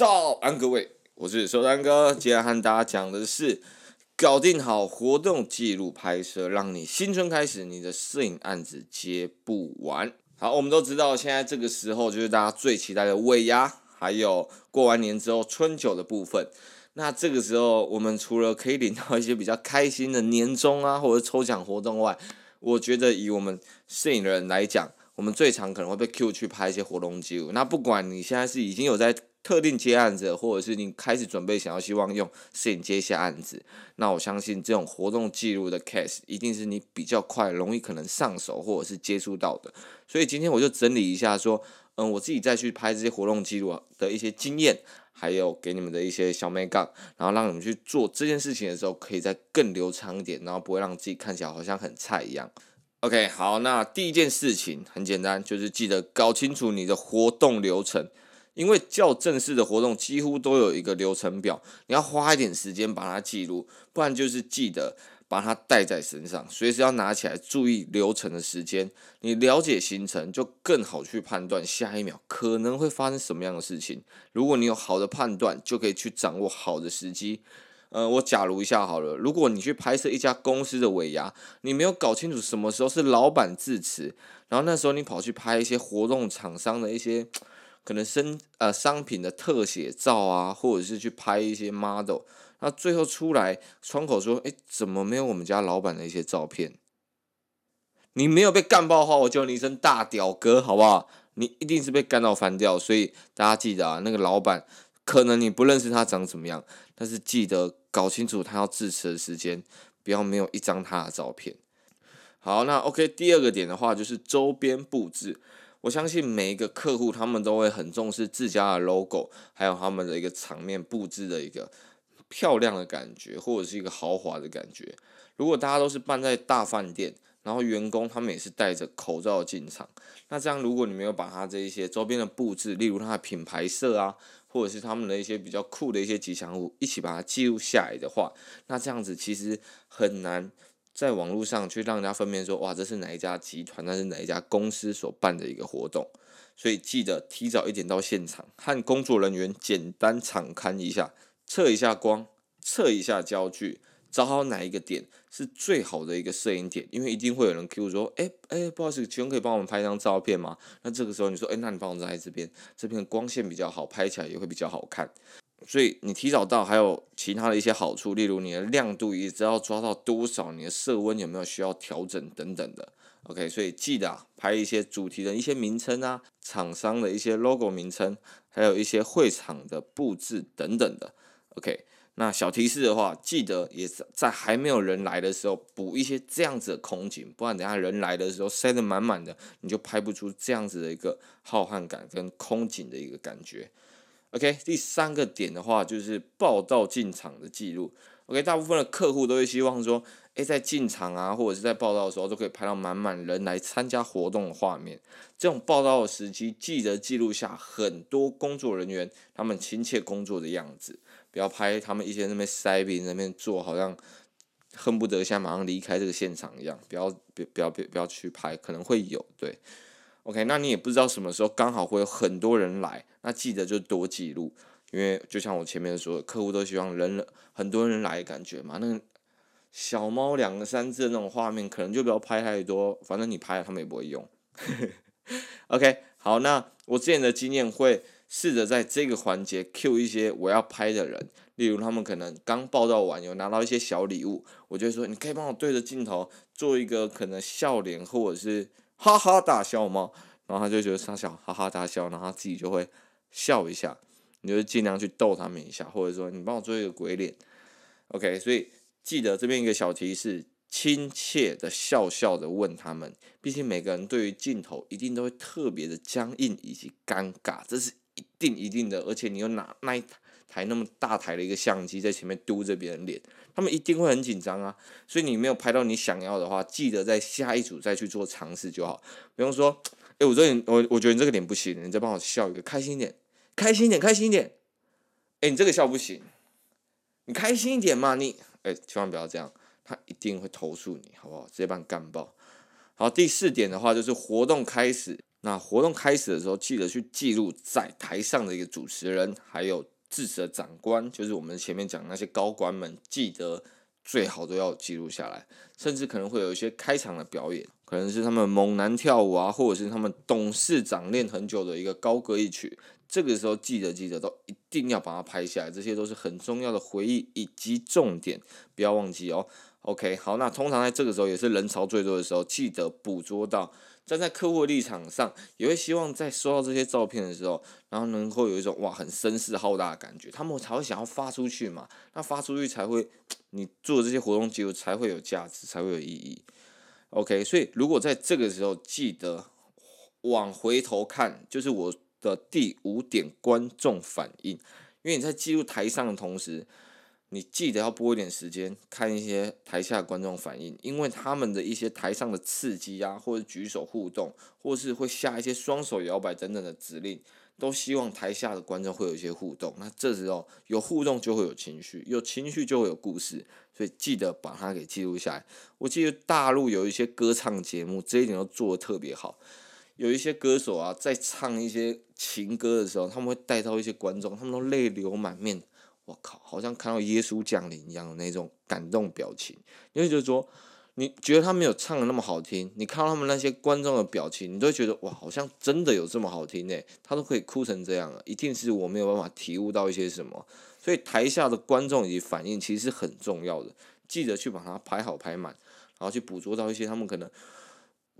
早安，各位，我是收单哥。今天和大家讲的是，搞定好活动记录拍摄，让你新春开始，你的摄影案子接不完。好，我们都知道，现在这个时候就是大家最期待的尾牙，还有过完年之后春酒的部分。那这个时候，我们除了可以领到一些比较开心的年终啊，或者抽奖活动外，我觉得以我们摄影人来讲，我们最常可能会被 Q 去拍一些活动记录。那不管你现在是已经有在特定接案子，或者是你开始准备想要希望用摄影接一些案子，那我相信这种活动记录的 case 一定是你比较快、容易可能上手或者是接触到的。所以今天我就整理一下，说，嗯，我自己再去拍这些活动记录的一些经验，还有给你们的一些小美感，然后让你们去做这件事情的时候，可以再更流畅一点，然后不会让自己看起来好像很菜一样。OK，好，那第一件事情很简单，就是记得搞清楚你的活动流程。因为较正式的活动几乎都有一个流程表，你要花一点时间把它记录，不然就是记得把它带在身上，随时要拿起来注意流程的时间。你了解行程，就更好去判断下一秒可能会发生什么样的事情。如果你有好的判断，就可以去掌握好的时机。呃，我假如一下好了，如果你去拍摄一家公司的尾牙，你没有搞清楚什么时候是老板致辞，然后那时候你跑去拍一些活动厂商的一些。可能生呃商品的特写照啊，或者是去拍一些 model，那最后出来窗口说，哎，怎么没有我们家老板的一些照片？你没有被干爆的话，我叫你一声大屌哥，好不好？你一定是被干到翻掉，所以大家记得啊，那个老板可能你不认识他长怎么样，但是记得搞清楚他要致辞的时间，不要没有一张他的照片。好，那 OK，第二个点的话就是周边布置。我相信每一个客户，他们都会很重视自家的 logo，还有他们的一个场面布置的一个漂亮的感觉，或者是一个豪华的感觉。如果大家都是办在大饭店，然后员工他们也是戴着口罩进场，那这样如果你没有把他这一些周边的布置，例如他的品牌色啊，或者是他们的一些比较酷的一些吉祥物，一起把它记录下来的话，那这样子其实很难。在网络上去让人家分辨说，哇，这是哪一家集团，那是哪一家公司所办的一个活动，所以记得提早一点到现场，和工作人员简单场勘一下，测一下光，测一下焦距，找好哪一个点是最好的一个摄影点，因为一定会有人 Q 说，哎哎，不好意思，请问可以帮我们拍一张照片吗？那这个时候你说，哎，那你帮我站在这边，这边光线比较好，拍起来也会比较好看。所以你提早到，还有其他的一些好处，例如你的亮度也知道抓到多少，你的色温有没有需要调整等等的。OK，所以记得啊，拍一些主题的一些名称啊，厂商的一些 logo 名称，还有一些会场的布置等等的。OK，那小提示的话，记得也是在还没有人来的时候补一些这样子的空景，不然等下人来的时候塞得满满的，你就拍不出这样子的一个浩瀚感跟空景的一个感觉。OK，第三个点的话就是报道进场的记录。OK，大部分的客户都会希望说，诶，在进场啊，或者是在报道的时候，都可以拍到满满人来参加活动的画面。这种报道的时机，记得记录下很多工作人员他们亲切工作的样子，不要拍他们一些那边塞饼那边做，好像恨不得现在马上离开这个现场一样。不要，不，不要，不要去拍，可能会有对。OK，那你也不知道什么时候刚好会有很多人来，那记得就多记录，因为就像我前面说的，客户都希望人很多人来的感觉嘛。那小猫两个三只的那种画面，可能就不要拍太多，反正你拍了他们也不会用。OK，好，那我之前的经验会试着在这个环节 Q 一些我要拍的人，例如他们可能刚报道完，有拿到一些小礼物，我就说你可以帮我对着镜头做一个可能笑脸或者是。哈哈大笑吗？然后他就觉得他想哈哈大笑，然后他自己就会笑一下。你就尽量去逗他们一下，或者说你帮我做一个鬼脸，OK。所以记得这边一个小提示：亲切的笑笑的问他们。毕竟每个人对于镜头一定都会特别的僵硬以及尴尬，这是一定一定的，而且你又拿那一台那么大台的一个相机在前面嘟着别人脸，他们一定会很紧张啊。所以你没有拍到你想要的话，记得在下一组再去做尝试就好。比方说，哎，我这脸我我觉得你这个脸不行，你再帮我笑一个，开心一点，开心一点，开心一点。哎，你这个笑不行，你开心一点嘛，你哎，千万不要这样，他一定会投诉你，好不好？直接把你干爆。好，第四点的话就是活动开始。那活动开始的时候，记得去记录在台上的一个主持人，还有致辞的长官，就是我们前面讲那些高官们，记得最好都要记录下来。甚至可能会有一些开场的表演，可能是他们猛男跳舞啊，或者是他们董事长练很久的一个高歌一曲。这个时候记得记得都一定要把它拍下来，这些都是很重要的回忆以及重点，不要忘记哦。OK，好，那通常在这个时候也是人潮最多的时候，记得捕捉到。站在客户的立场上，也会希望在收到这些照片的时候，然后能够有一种哇很声势浩大的感觉，他们才会想要发出去嘛。那发出去才会，你做的这些活动记录才会有价值，才会有意义。OK，所以如果在这个时候记得往回头看，就是我的第五点观众反应，因为你在记录台上的同时。你记得要拨一点时间看一些台下观众反应，因为他们的一些台上的刺激啊，或者举手互动，或是会下一些双手摇摆等等的指令，都希望台下的观众会有一些互动。那这时候有互动就会有情绪，有情绪就会有故事，所以记得把它给记录下来。我记得大陆有一些歌唱节目，这一点都做得特别好。有一些歌手啊，在唱一些情歌的时候，他们会带到一些观众，他们都泪流满面。我靠，好像看到耶稣降临一样的那种感动表情。因为就是说，你觉得他没有唱的那么好听，你看到他们那些观众的表情，你都会觉得哇，好像真的有这么好听呢。他都可以哭成这样了，一定是我没有办法体悟到一些什么。所以台下的观众以及反应其实是很重要的，记得去把它拍好拍满，然后去捕捉到一些他们可能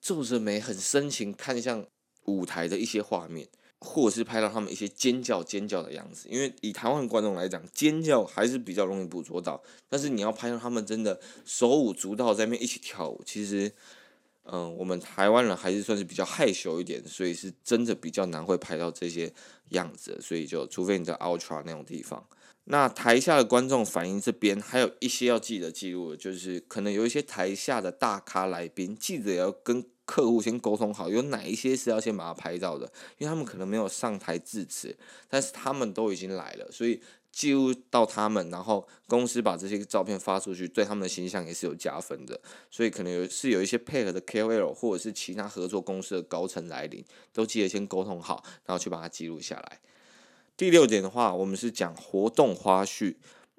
皱着眉、很深情看向舞台的一些画面。或者是拍到他们一些尖叫尖叫的样子，因为以台湾观众来讲，尖叫还是比较容易捕捉到。但是你要拍到他们真的手舞足蹈在那边一起跳舞，其实，嗯、我们台湾人还是算是比较害羞一点，所以是真的比较难会拍到这些样子。所以就除非你在 Ultra 那种地方，那台下的观众反应这边还有一些要记得记录的，就是可能有一些台下的大咖来宾，记得要跟。客户先沟通好，有哪一些是要先把它拍照的，因为他们可能没有上台致辞，但是他们都已经来了，所以记录到他们，然后公司把这些照片发出去，对他们的形象也是有加分的，所以可能有是有一些配合的 KOL 或者是其他合作公司的高层来临，都记得先沟通好，然后去把它记录下来。第六点的话，我们是讲活动花絮。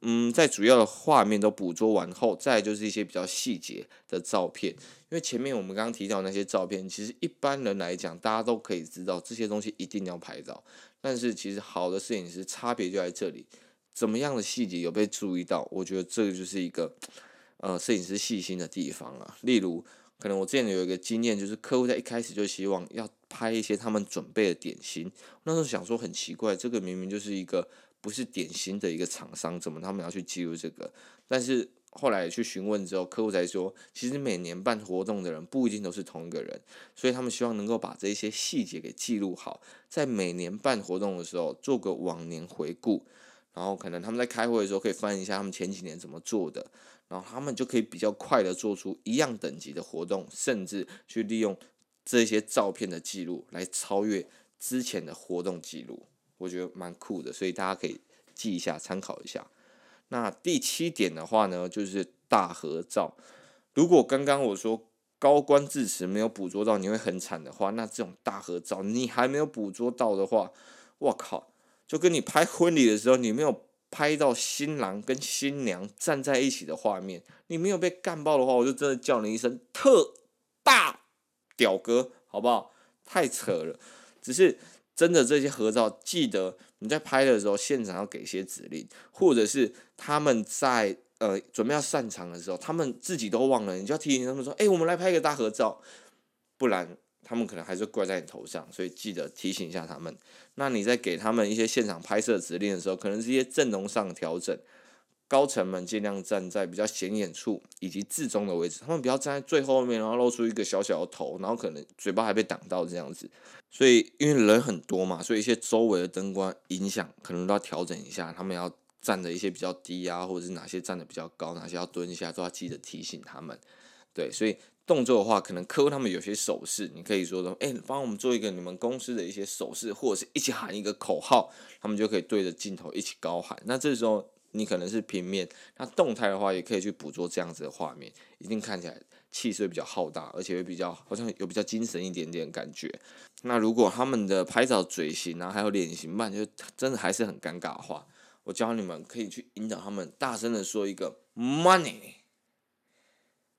嗯，在主要的画面都捕捉完后，再就是一些比较细节的照片。因为前面我们刚刚提到那些照片，其实一般人来讲，大家都可以知道这些东西一定要拍照。但是其实好的摄影师差别就在这里，怎么样的细节有被注意到？我觉得这个就是一个呃摄影师细心的地方啊。例如，可能我之前有一个经验，就是客户在一开始就希望要拍一些他们准备的点心。那时候想说很奇怪，这个明明就是一个。不是典型的一个厂商，怎么他们要去记录这个？但是后来去询问之后，客户才说，其实每年办活动的人不一定都是同一个人，所以他们希望能够把这些细节给记录好，在每年办活动的时候做个往年回顾，然后可能他们在开会的时候可以翻一下他们前几年怎么做的，然后他们就可以比较快的做出一样等级的活动，甚至去利用这些照片的记录来超越之前的活动记录。我觉得蛮酷的，所以大家可以记一下，参考一下。那第七点的话呢，就是大合照。如果刚刚我说高官致辞没有捕捉到，你会很惨的话，那这种大合照你还没有捕捉到的话，我靠，就跟你拍婚礼的时候，你没有拍到新郎跟新娘站在一起的画面，你没有被干爆的话，我就真的叫你一声特大屌哥，好不好？太扯了，只是。真的这些合照，记得你在拍的时候，现场要给一些指令，或者是他们在呃准备要散场的时候，他们自己都忘了，你就要提醒他们说：“哎，我们来拍一个大合照。”不然他们可能还是怪在你头上，所以记得提醒一下他们。那你在给他们一些现场拍摄指令的时候，可能是一些阵容上的调整，高层们尽量站在比较显眼处以及置中的位置，他们不要站在最后面，然后露出一个小小的头，然后可能嘴巴还被挡到这样子。所以因为人很多嘛，所以一些周围的灯光影响可能都要调整一下，他们要站的一些比较低啊，或者是哪些站的比较高，哪些要蹲一下，都要记得提醒他们。对，所以动作的话，可能客户他们有些手势，你可以说的，哎，帮我们做一个你们公司的一些手势，或者是一起喊一个口号，他们就可以对着镜头一起高喊。那这时候。你可能是平面，那动态的话也可以去捕捉这样子的画面，一定看起来气势比较浩大，而且会比较好像有比较精神一点点感觉。那如果他们的拍照嘴型啊，还有脸型慢，就真的还是很尴尬的话，我教你们可以去引导他们大声的说一个 money。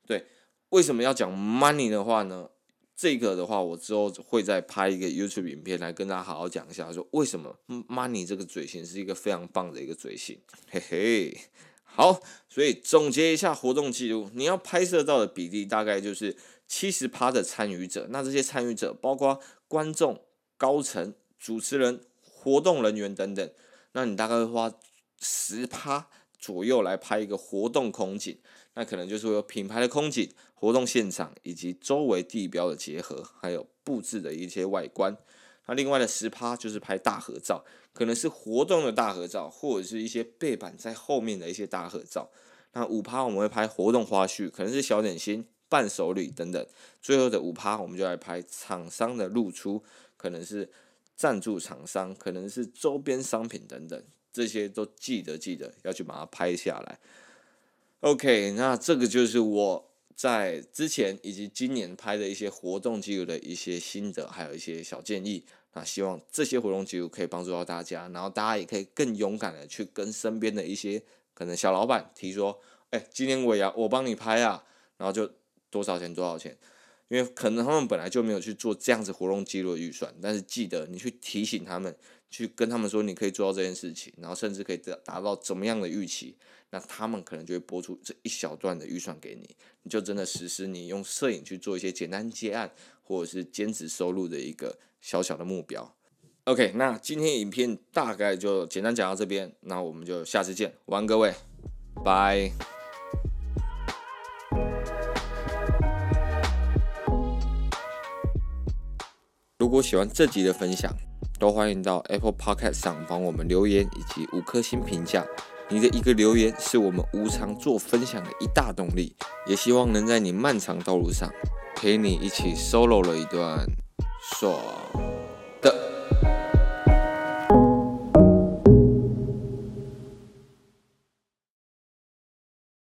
对，为什么要讲 money 的话呢？这个的话，我之后会再拍一个 YouTube 影片来跟大家好好讲一下，说为什么 Money 这个嘴型是一个非常棒的一个嘴型，嘿嘿。好，所以总结一下活动记录，你要拍摄到的比例大概就是七十趴的参与者，那这些参与者包括观众、高层、主持人、活动人员等等，那你大概会花十趴左右来拍一个活动空景。那可能就是有品牌的空景、活动现场以及周围地标的结合，还有布置的一些外观。那另外的十趴就是拍大合照，可能是活动的大合照，或者是一些背板在后面的一些大合照。那五趴我们会拍活动花絮，可能是小点心、伴手礼等等。最后的五趴我们就来拍厂商的露出，可能是赞助厂商，可能是周边商品等等，这些都记得记得要去把它拍下来。OK，那这个就是我在之前以及今年拍的一些活动记录的一些心得，还有一些小建议。那希望这些活动记录可以帮助到大家，然后大家也可以更勇敢的去跟身边的一些可能小老板提说：“哎，今年尾牙我帮你拍啊。”然后就多少钱多少钱，因为可能他们本来就没有去做这样子活动记录的预算，但是记得你去提醒他们。去跟他们说，你可以做到这件事情，然后甚至可以达达到怎么样的预期，那他们可能就会拨出这一小段的预算给你，你就真的实施你用摄影去做一些简单接案或者是兼职收入的一个小小的目标。OK，那今天影片大概就简单讲到这边，那我们就下次见，晚安各位，拜。如果喜欢这集的分享，都欢迎到 Apple Podcast 上帮我们留言以及五颗星评价，你的一个留言是我们无偿做分享的一大动力，也希望能在你漫长道路上陪你一起 solo 了一段爽。